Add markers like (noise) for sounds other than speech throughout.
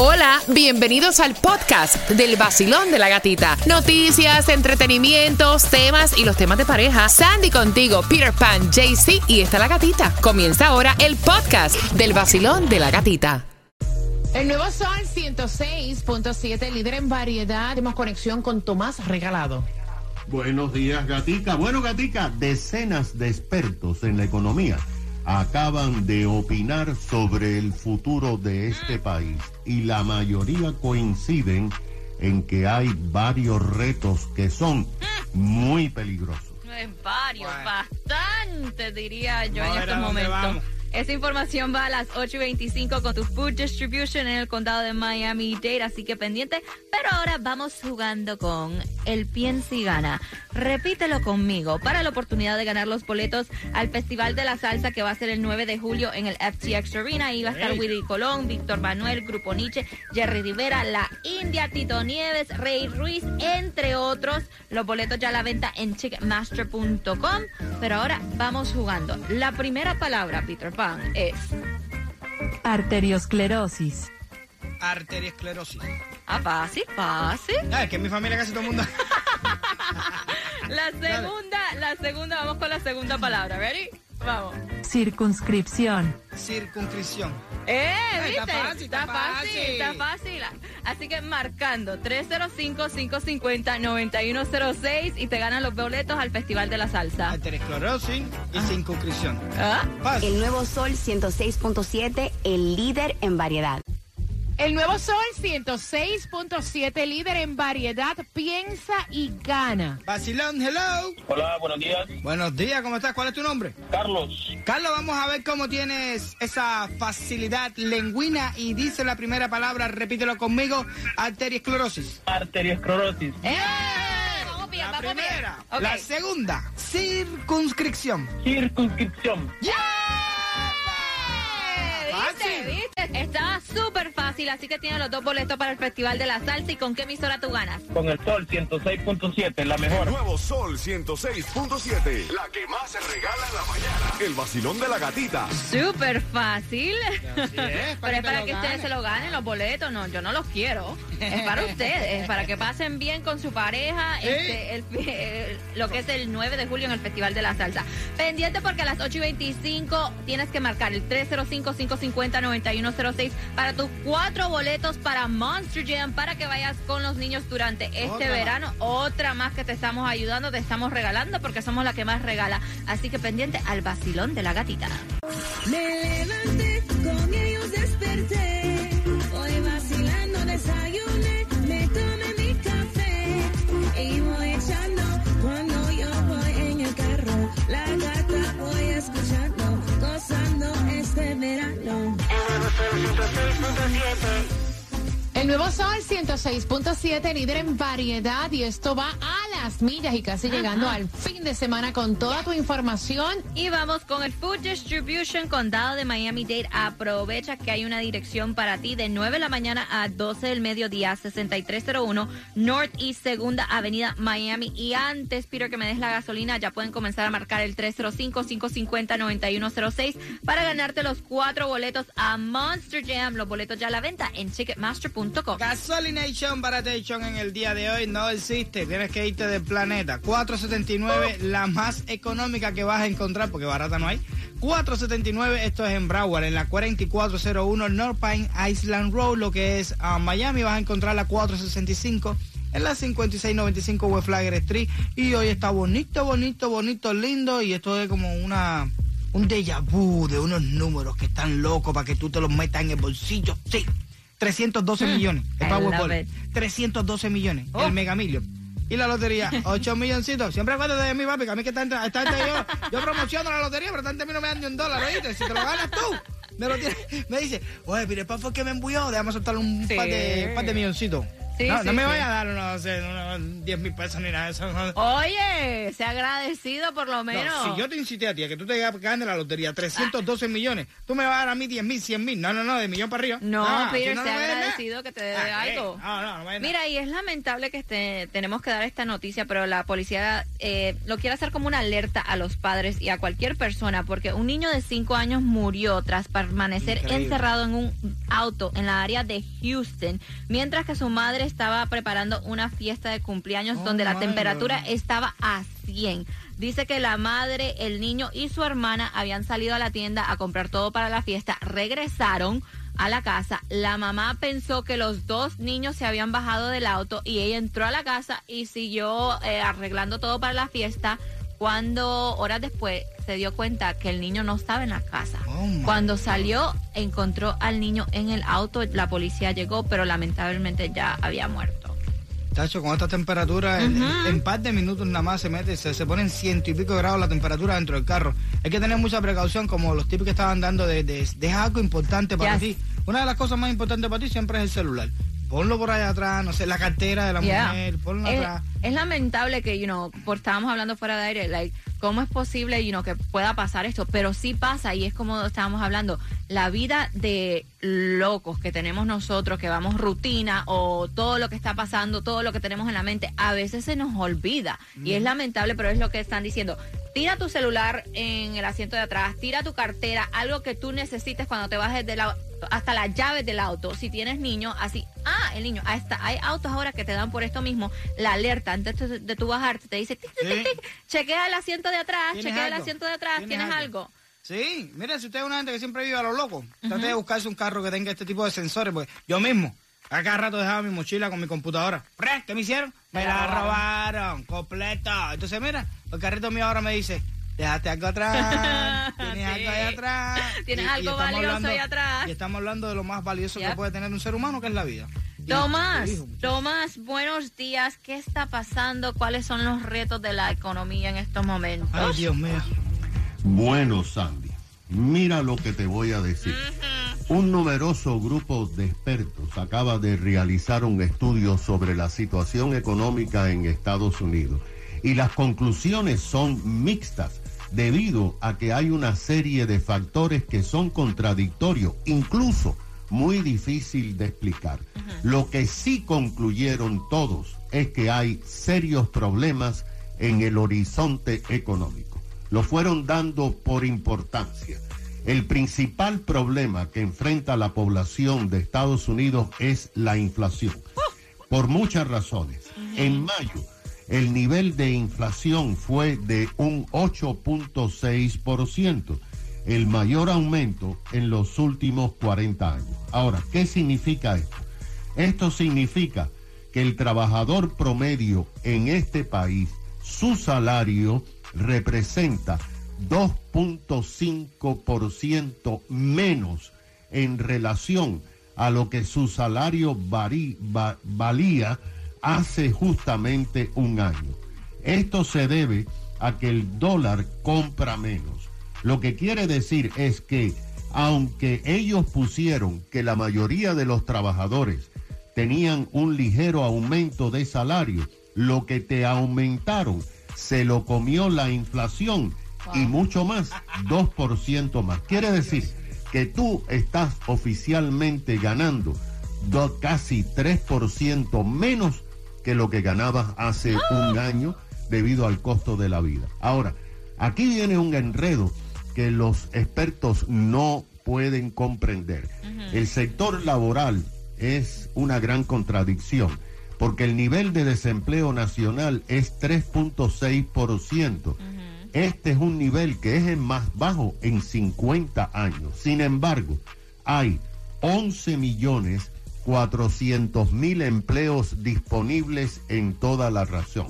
Hola, bienvenidos al podcast del vacilón de la gatita. Noticias, entretenimientos, temas y los temas de pareja. Sandy contigo, Peter Pan, JC y está la gatita. Comienza ahora el podcast del vacilón de la gatita. El nuevo Sol 106.7, líder en variedad. Tenemos conexión con Tomás Regalado. Buenos días, Gatica. Bueno, Gatica, decenas de expertos en la economía acaban de opinar sobre el futuro de este país y la mayoría coinciden en que hay varios retos que son muy peligrosos. Varios, bastante diría yo en estos momentos. Esa información va a las 8 y 25 con tu Food Distribution en el condado de Miami-Dade, así que pendiente. Pero ahora vamos jugando con el Piensa y Gana. Repítelo conmigo para la oportunidad de ganar los boletos al Festival de la Salsa que va a ser el 9 de julio en el FTX Arena. Ahí va a estar Willy Colón, Víctor Manuel, Grupo Nietzsche, Jerry Rivera, La India, Tito Nieves, Rey Ruiz, entre otros. Los boletos ya a la venta en Chickmaster.com. Pero ahora vamos jugando. La primera palabra, Peter Pan, es... Arteriosclerosis. Arteriosclerosis. Ah, fácil, fácil. Ah, es que en mi familia casi todo el mundo. (laughs) La segunda, la segunda, vamos con la segunda palabra. ¿Ready? Vamos. Circunscripción. Circunscripción. ¡Eh! Ay, ¿Viste? está fácil, está fácil, fácil. está fácil. Así que marcando 305-550-9106 y te ganan los boletos al Festival de la Salsa. Arteriosclerosis y. ¿Ah? Fácil. El nuevo Sol 106.7, el líder en variedad. El nuevo Sol 106.7, líder en variedad, piensa y gana. Vacilón, hello. Hola, buenos días. Buenos días, ¿cómo estás? ¿Cuál es tu nombre? Carlos, Carlos, vamos a ver cómo tienes esa facilidad lengüina y dice la primera palabra, repítelo conmigo, arteriosclerosis. arteriosclerosis. ¡Eh! Vamos bien, La vamos bien. primera. Ok. La segunda, circunscripción. Circunscripción. ¿Viste? Fácil. Está súper fácil, así que tienes los dos boletos para el Festival de la Salsa. ¿Y con qué emisora tú ganas? Con el sol 106.7, la mejor. Nuevo Sol 106.7. La que más se regala en la mañana. El vacilón de la gatita. Súper fácil. Así es, (laughs) Pero es para que ustedes se lo ganen los boletos. No, yo no los quiero. Es para (laughs) ustedes, para que pasen bien con su pareja este, el el- lo que es el 9 de julio en el Festival de la Salsa. Pendiente porque a las 8 y 25 tienes que marcar el 305-550-9106 para tus cuatro boletos para Monster Jam para que vayas con los niños durante este Otra más. verano. Otra más que te estamos ayudando, te estamos regalando porque somos la que más regala. Así que pendiente al vacilón de la gatita. Me levanté, con ellos desperté. Hoy vacilando desayuné, me tomé mi café. Y voy echando El nuevo Sol 106.7, líder en variedad, y esto va a las millas y casi llegando al fin de semana con toda tu información. Y vamos con el Food Distribution Condado de Miami-Dade. Aprovecha que hay una dirección para ti de 9 de la mañana a 12 del mediodía, 6301 North East Segunda Avenida Miami. Y antes, Peter, que me des la gasolina, ya pueden comenzar a marcar el 305-550-9106 para ganarte los cuatro boletos a Monster Jam. Los boletos ya a la venta en Ticketmaster.com. Gasolination Baratation en el día de hoy no existe. Tienes que irte del planeta. 479, la más económica que vas a encontrar, porque barata no hay. 479, esto es en Broward, en la 4401 North Pine Island Road, lo que es a Miami. Vas a encontrar la 465 en la 5695 West Flagger Street. Y hoy está bonito, bonito, bonito, lindo. Y esto es como una. Un déjà vu de unos números que están locos para que tú te los metas en el bolsillo. Sí. 312 millones. El I Powerball. love it. 312 millones. El Mega Million. Y la lotería, (laughs) 8 milloncitos. Siempre acuérdate de mí, papi, que a mí que está, está, yo, yo promociono la lotería, pero tanto a mí no me dan ni un dólar, ¿oíste? Si te lo ganas tú, me, lo tienes- me dice, oye, mire, ¿para fue que me embulló? Déjame soltar un Sí. par, de, par de milloncitos. Sí, no, sí, no me sí. vaya a dar unos, unos 10 mil pesos ni nada de eso. Oye, sea agradecido por lo No, menos. si yo te incité a ti a que tú te ganes la lotería 312 millones, tú me vas a dar a mí 10 mil, 100 mil. No, no, no, de millón para arriba. No, Ah, Peter, no des nada. agradecido que te dé Ah, algo. No, no, no me des nada. Mira, y es lamentable que este, tenemos que dar esta noticia, pero la policía eh, lo quiere hacer como una alerta a los padres y a cualquier persona, porque un niño de 5 años murió tras permanecer Increíble. encerrado en un auto en la área de Houston, mientras que su madre estaba preparando una fiesta de cumpleaños Oh, donde la temperatura God. estaba a 100. Dice que la madre, el niño y su hermana habían salido a la tienda a comprar todo para la fiesta, regresaron a la casa. La mamá pensó que los dos niños se habían bajado del auto y ella entró a la casa y siguió eh, arreglando todo para la fiesta. Cuando horas después se dio cuenta que el niño no estaba en la casa. Oh, Cuando salió, encontró al niño en el auto. La policía llegó, pero lamentablemente ya había muerto. Tacho, con esta temperatura, en- en, en par de minutos nada más se mete, se, se ponen ciento y pico grados la temperatura dentro del carro. Hay que tener mucha precaución, como los tipos que estaban dando de, de, de algo importante para Yes. ti. Una de las cosas más importantes para ti siempre es el celular. Ponlo por allá atrás, no sé, la cartera de la Yeah. mujer, ponlo es, atrás. es lamentable que, you know, por estábamos hablando fuera de aire, like, cómo es posible, you know, que pueda pasar esto, pero sí pasa y es como estábamos hablando, la vida de locos que tenemos nosotros, que vamos rutina o todo lo que está pasando, todo lo que tenemos en la mente, a veces se nos olvida y es lamentable, pero es lo que están diciendo. Tira tu celular en el asiento de atrás, tira tu cartera, algo que tú necesites cuando te bajes del auto, hasta las llaves del auto. Si tienes niño, así, ah, el niño, ahí está, hay autos ahora que te dan por esto mismo la alerta antes de, tu bajarte, te dice, tic, tic, tic, Sí. tic, chequea el asiento de atrás, ¿Tienes chequea el asiento de atrás, ¿Tienes ¿tienes algo? algo? Sí, mira, si usted es una gente que siempre vive a lo loco, trate de buscarse un carro que tenga este tipo de sensores, porque yo mismo, a cada rato dejaba mi mochila con mi computadora. ¿Qué me hicieron? Me la robaron, completo. Entonces, mira, el carrito mío ahora me dice, déjate algo atrás, (laughs) tienes Sí. algo ahí atrás. Tienes Y- algo valioso hablando- ahí atrás. Y estamos hablando de lo más valioso que puede tener un ser humano, que es la vida. Tomás. Tomás, buenos días. ¿Qué está pasando? ¿Cuáles son los retos de la economía en estos momentos? Ay, Dios mío. Bueno, Sandy, mira lo que te voy a decir. Un numeroso grupo de expertos acaba de realizar un estudio sobre la situación económica en Estados Unidos y las conclusiones son mixtas debido a que hay una serie de factores que son contradictorios, incluso muy difícil de explicar. Lo que sí concluyeron todos es que hay serios problemas en el horizonte económico. Lo fueron dando por importancia. El principal problema que enfrenta la población de Estados Unidos es la inflación. Por muchas razones. En mayo, el nivel de inflación fue de un 8.6%, el mayor aumento en los últimos 40 años. Ahora, ¿qué significa esto? Esto significa que el trabajador promedio en este país, su salario representa 2.5% menos en relación a lo que su salario valía hace justamente un año. Esto se debe a que el dólar compra menos. Lo que quiere decir es que aunque ellos pusieron que la mayoría de los trabajadores tenían un ligero aumento de salario, lo que te aumentaron se lo comió la inflación y mucho más, 2% más. Quiere decir que tú estás oficialmente ganando do- casi 3% menos que lo que ganabas hace un año debido al costo de la vida. Ahora, aquí viene un enredo que los expertos no pueden comprender. El sector laboral es una gran contradicción porque el nivel de desempleo nacional es 3.6%. Este es un nivel que es el más bajo en 50 años. Sin embargo, hay 11 millones 400 mil empleos disponibles en toda la razón.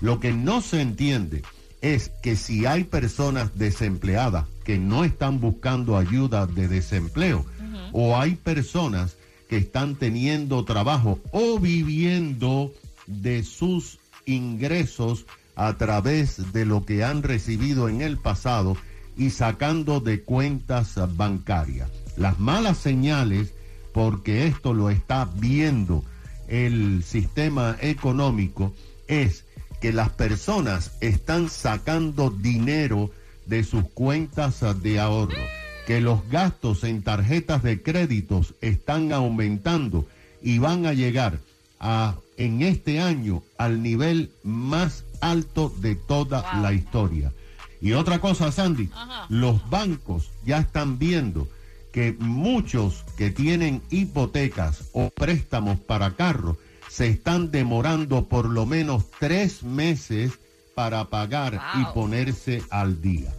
Lo que no se entiende es que si hay personas desempleadas que no están buscando ayuda de desempleo o hay personas que están teniendo trabajo o viviendo de sus ingresos a través de lo que han recibido en el pasado y sacando de cuentas bancarias. Las malas señales, porque esto lo está viendo el sistema económico es que las personas están sacando dinero de sus cuentas de ahorro, que los gastos en tarjetas de créditos están aumentando y van a llegar a en este año al nivel más alto de toda la historia. Y otra cosa, Sandy, los bancos ya están viendo que muchos que tienen hipotecas o préstamos para carros se están demorando por lo menos tres meses para pagar y ponerse al día.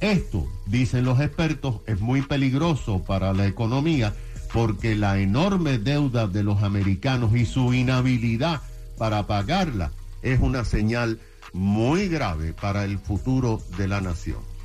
Esto, dicen los expertos, es muy peligroso para la economía porque la enorme deuda de los americanos y su inhabilidad para pagarla es una señal muy grave para el futuro de la nación.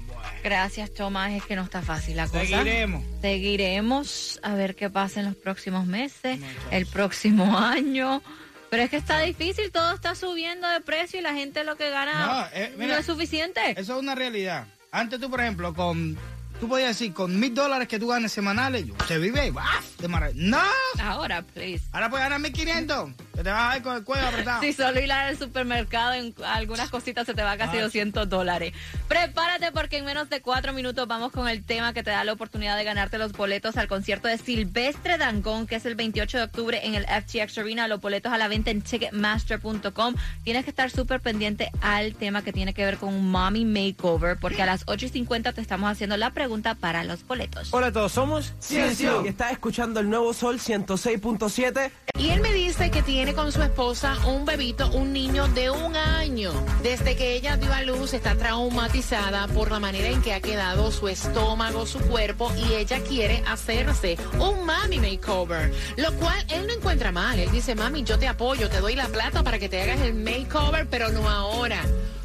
Gracias, Tomás. Es que no está fácil la cosa. Seguiremos. Seguiremos a ver qué pasa en los próximos meses, el próximo (laughs) año. Pero es que está difícil, todo está subiendo de precio y la gente lo que gana No, eh, mira, no es suficiente. Eso es una realidad. Antes tú, por ejemplo, con... Tú podías decir, con mil dólares que tú ganes semanales, se vive ¡baf! de maravilla. ¡No! Ahora, please. Ahora puedes ganar 1500. Te vas a ir con el cuello apretado. Si solo ir al supermercado en algunas cositas se te va casi Ah. 200 dólares. Prepárate porque en menos de cuatro minutos vamos con el tema que te da la oportunidad de ganarte los boletos al concierto de Silvestre Dangón, que es el 28 de octubre en el FTX Arena. Los boletos a la venta en Ticketmaster.com. Tienes que estar súper pendiente al tema que tiene que ver con un mommy makeover, porque a las 8 y 50 te estamos haciendo la pregunta para los boletos. Hola a todos, somos Ciencio y estás escuchando el nuevo Sol 106.7. Y él me dice que tiene con su esposa un bebito, un niño de un año. Desde que ella dio a luz está traumatizada por la manera en que ha quedado su estómago, su cuerpo y ella quiere hacerse un mami makeover. Lo cual él no encuentra mal. Él dice, mami, yo te apoyo, te doy la plata para que te hagas el makeover, pero no ahora.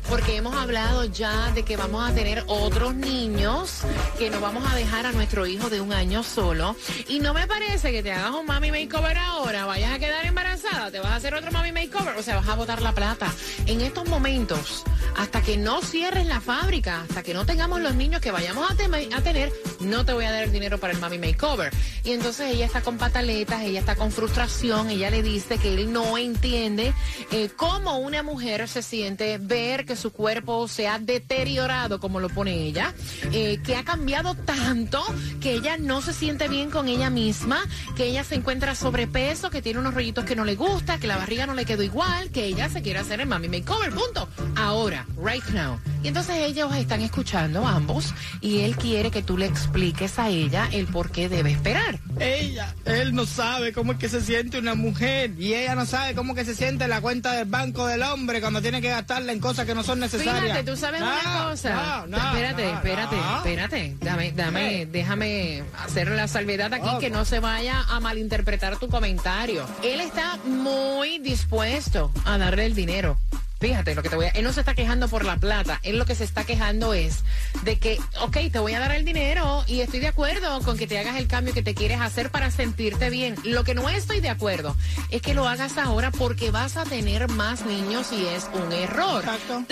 Porque hemos hablado ya de que vamos a tener otros niños, que no vamos a dejar a nuestro hijo de un año solo. Y no me parece que te hagas un mami makeover ahora, vayas a quedar embarazada, te vas a hacer otro mami makeover, o sea, vas a botar la plata. En estos momentos, hasta que no cierres la fábrica, hasta que no tengamos los niños que vayamos a, a tener, no te voy a dar el dinero para el mami makeover. Y entonces ella está con pataletas, ella está con frustración, ella le dice que él no entiende eh, cómo una mujer se siente ver que su cuerpo se ha deteriorado, como lo pone ella, eh, que ha cambiado tanto que ella no se siente bien con ella misma, que ella se encuentra sobrepeso, que tiene unos rollitos que no le gusta, que la barriga no le quedó igual, que ella se quiere hacer el mami makeover, punto. Ahora, right now. Y entonces ellos están escuchando ambos y él quiere que tú le expliques a ella el por qué debe esperar. Ella, él no sabe cómo es que se siente una mujer y ella no sabe cómo es que se siente la cuenta del banco del hombre cuando tiene que gastarla en cosas que no son necesarias. Fíjate, tú sabes una cosa. no, no, espérate, espérate, espérate. Dame, dame, Eh. déjame hacer la salvedad aquí Oh, que no se vaya a malinterpretar tu comentario. Él está muy dispuesto a darle el dinero. Fíjate lo que te voy a... Él no se está quejando por la plata. Él lo que se está quejando es de que, ok, te voy a dar el dinero y estoy de acuerdo con que te hagas el cambio que te quieres hacer para sentirte bien. Lo que no estoy de acuerdo es que lo hagas ahora porque vas a tener más niños y es un error. Exacto.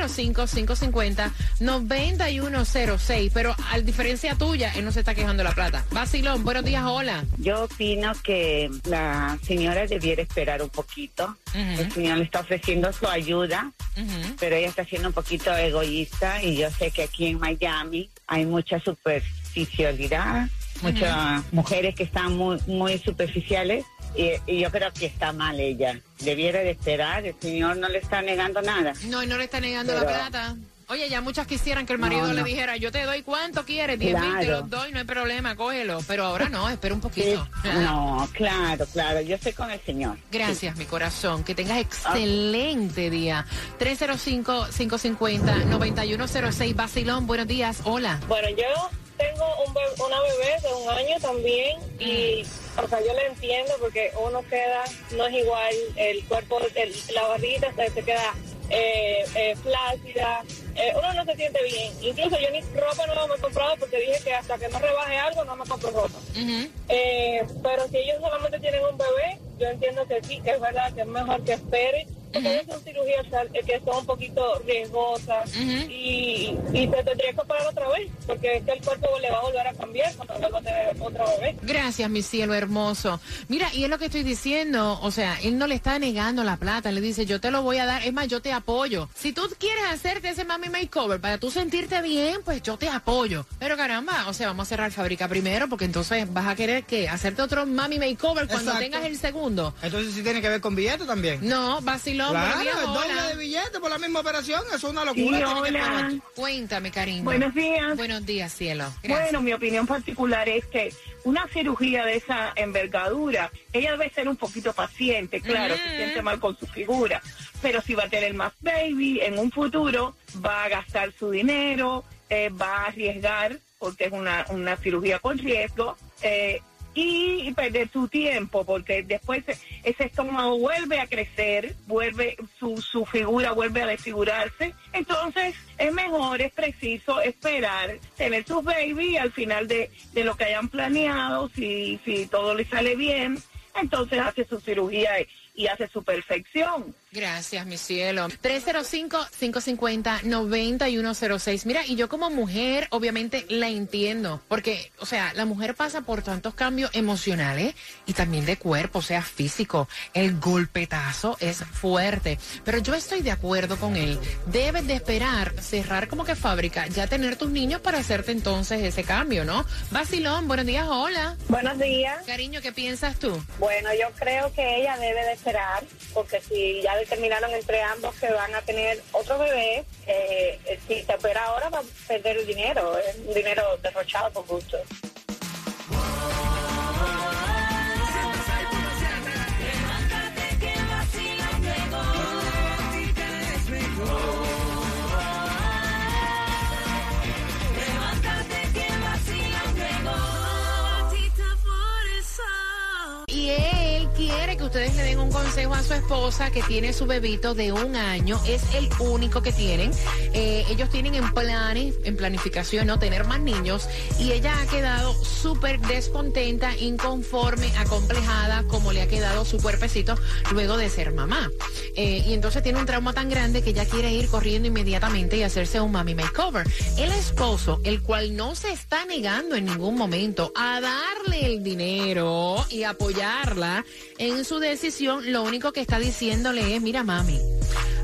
305-550-9106. Pero a diferencia tuya, él no se está quejando de la plata. Vacilón, buenos días, hola. Yo opino que la señora debiera esperar un poquito. El señor le está ofreciendo su ayuda, pero ella está siendo un poquito egoísta y yo sé que aquí en Miami hay mucha superficialidad, muchas mujeres que están muy, muy superficiales y, y yo creo que está mal ella. Debiera de esperar, el señor no le está negando nada. No, y no le está negando la plata. Oye, ya muchas quisieran que el marido No, le dijera, yo te doy cuánto quieres, 10 mil, te Claro. los doy, no hay problema, cógelo. Pero ahora no, espera un poquito. No, claro, claro, yo estoy con el señor. Gracias, mi corazón. Que tengas excelente día. 305-550-9106. Vacilón, buenos días. Hola. Bueno, yo tengo un be- una bebé de un año también y, o sea, yo le entiendo porque uno queda, no es igual, el cuerpo, el- la barriguita se, se queda eh, eh, flácida, eh, uno no se siente bien. Incluso yo ni ropa nueva me he comprado porque dije que hasta que no rebaje algo no me compro ropa. Eh, pero si ellos solamente tienen un bebé, yo entiendo que sí, que es verdad que es mejor que espere porque son cirugías eh, que son un poquito riesgosas y, y te tendría que operar otra vez, porque es que el cuerpo le va a volver a cambiar cuando vuelva a tener otra bebé. Gracias, mi cielo hermoso. Mira, y es lo que estoy diciendo, o sea, él no le está negando la plata, le dice, yo te lo voy a dar, es más, yo te apoyo. Si tú quieres hacerte ese mami makeover para tú sentirte bien, pues yo te apoyo. Pero caramba, o sea, vamos a cerrar fábrica primero, porque entonces vas a querer que hacerte otro mami makeover cuando Exacto. tengas el segundo. Entonces sí tiene que ver con billetes también. No, Claro, buenos días, el doble hola. de billetes por la misma operación, eso es una locura. Sí, hola. Cuéntame, cariño. Buenos días. Buenos días, cielo. Gracias. Bueno, mi opinión particular es que una cirugía de esa envergadura, ella debe ser un poquito paciente, claro, se siente mal con su figura, pero si va a tener más baby en un futuro, va a gastar su dinero, eh, va a arriesgar, porque es una, una cirugía con riesgo, eh, y perder su tiempo, porque después ese estómago vuelve a crecer, vuelve su, su figura vuelve a desfigurarse. Entonces es mejor, es preciso esperar, tener sus baby al final de, de lo que hayan planeado, si, si todo le sale bien, entonces hace su cirugía y hace su perfección. Gracias, mi cielo. 305-550-9106. Mira, y yo como mujer, obviamente la entiendo, porque, o sea, la mujer pasa por tantos cambios emocionales y también de cuerpo, o sea, físico. El golpetazo es fuerte. Pero yo estoy de acuerdo con él. Debes de esperar, cerrar como que fábrica, ya tener tus niños para hacerte entonces ese cambio, ¿no? Basilón, buenos días, hola. Buenos días. Cariño, ¿qué piensas tú? Bueno, yo creo que ella debe de esperar, porque si ya determinaron entre ambos que van a tener otro bebé, eh, eh, si se opera ahora va a perder el dinero, es un dinero derrochado por gusto. Ustedes le den un consejo a su esposa que tiene su bebito de un año. Es el único que tienen. Eh, ellos tienen en planes, en planificación, no tener más niños. Y ella ha quedado súper descontenta, inconforme, acomplejada, como le ha quedado su cuerpecito luego de ser mamá. Eh, y entonces tiene un trauma tan grande que ella quiere ir corriendo inmediatamente y hacerse un mami makeover. El esposo, el cual no se está negando en ningún momento a darle el dinero y apoyarla en su decisión, lo único que está diciéndole es, mira mami,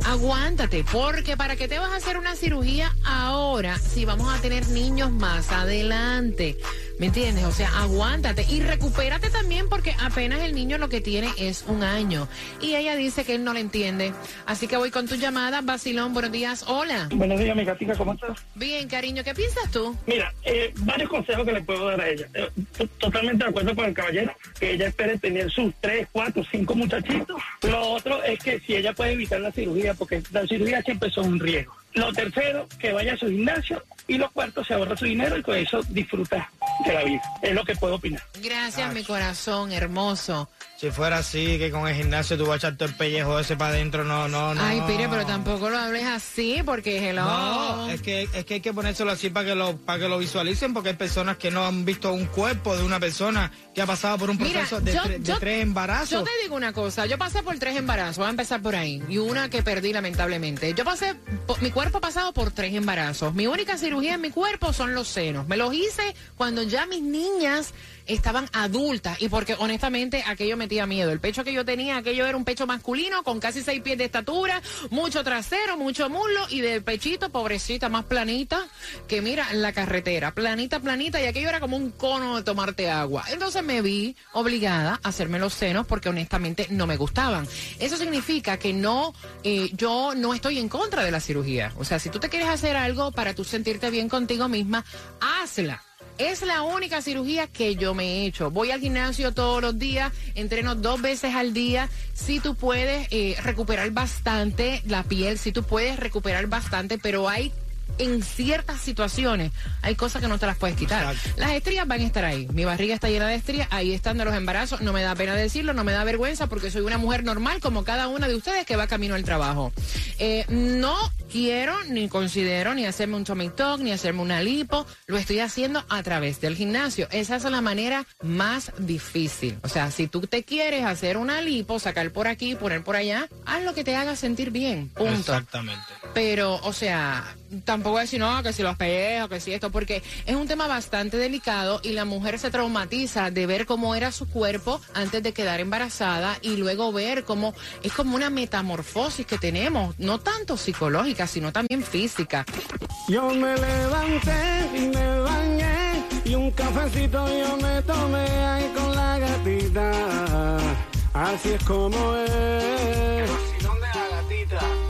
aguántate, porque para qué te vas a hacer una cirugía ahora si vamos a tener niños más adelante. ¿Me entiendes? O sea, aguántate y recupérate también porque apenas el niño lo que tiene es un año. Y ella dice que él no le entiende. Así que voy con tu llamada. Basilón, buenos días. Hola. Buenos días, mi gatica, ¿cómo estás? Bien, cariño, ¿qué piensas tú? Mira, eh, varios consejos que le puedo dar a ella. Eh, to- totalmente de acuerdo con el caballero, que ella espere tener sus tres, cuatro, cinco muchachitos. Lo otro es que si ella puede evitar la cirugía, porque la cirugía siempre son un riesgo. Lo tercero, que vaya a su gimnasio. Y lo cuarto, se ahorra su dinero y con eso disfruta de la vida. Es lo que puedo opinar. Gracias, mi corazón hermoso. Si fuera así, que con el gimnasio tú vas a echar todo el pellejo ese para adentro, no, no, no. Ay, Pire, pero tampoco lo hables así porque hello. No, es que, es que hay que ponérselo así para que lo para que lo visualicen, porque hay personas que no han visto un cuerpo de una persona que ha pasado por un Mira, proceso de, yo- tres embarazos. Yo te digo una cosa, yo pasé por tres embarazos, voy a empezar por ahí, y una que perdí lamentablemente. Yo pasé, mi cuerpo ha pasado por tres embarazos. Mi única cirugía en mi cuerpo son los senos. Me los hice cuando ya mis niñas estaban adultas y porque honestamente aquello metía miedo. El pecho que yo tenía, aquello era un pecho masculino con casi seis pies de estatura, mucho trasero, mucho muslo y del pechito, pobrecita, más planita que mira en la carretera, planita, planita y aquello era como un cono de tomarte agua. Entonces me vi obligada a hacerme los senos porque honestamente no me gustaban. Eso significa que no, eh, yo no estoy en contra de la cirugía. O sea, si tú te quieres hacer algo para tú sentirte bien contigo misma, hazla. Es la única cirugía que yo me he hecho. Voy al gimnasio todos los días, entreno dos veces al día. Si tú puedes eh, recuperar bastante la piel, si tú puedes recuperar bastante, pero hay en ciertas situaciones hay cosas que no te las puedes quitar. Exacto. Las estrías van a estar ahí. Mi barriga está llena de estrías, ahí están de los embarazos. No me da pena decirlo, no me da vergüenza porque soy una mujer normal como cada una de ustedes que va camino al trabajo. Eh, no quiero ni considero ni hacerme un tummy tuck, ni hacerme una lipo. Lo estoy haciendo a través del gimnasio. Esa es la manera más difícil. O sea, si tú te quieres hacer una lipo, sacar por aquí, poner por allá, haz lo que te haga sentir bien. Punto. Exactamente. Pero, o sea, tampoco decir, no, que si los pellejos, que si esto, porque es un tema bastante delicado y la mujer se traumatiza de ver cómo era su cuerpo antes de quedar embarazada y luego ver cómo es como una metamorfosis que tenemos, no tanto psicológica, sino también física. Yo me levanté y me bañé y un cafecito yo me tomé ahí con la gatita. Así es como es.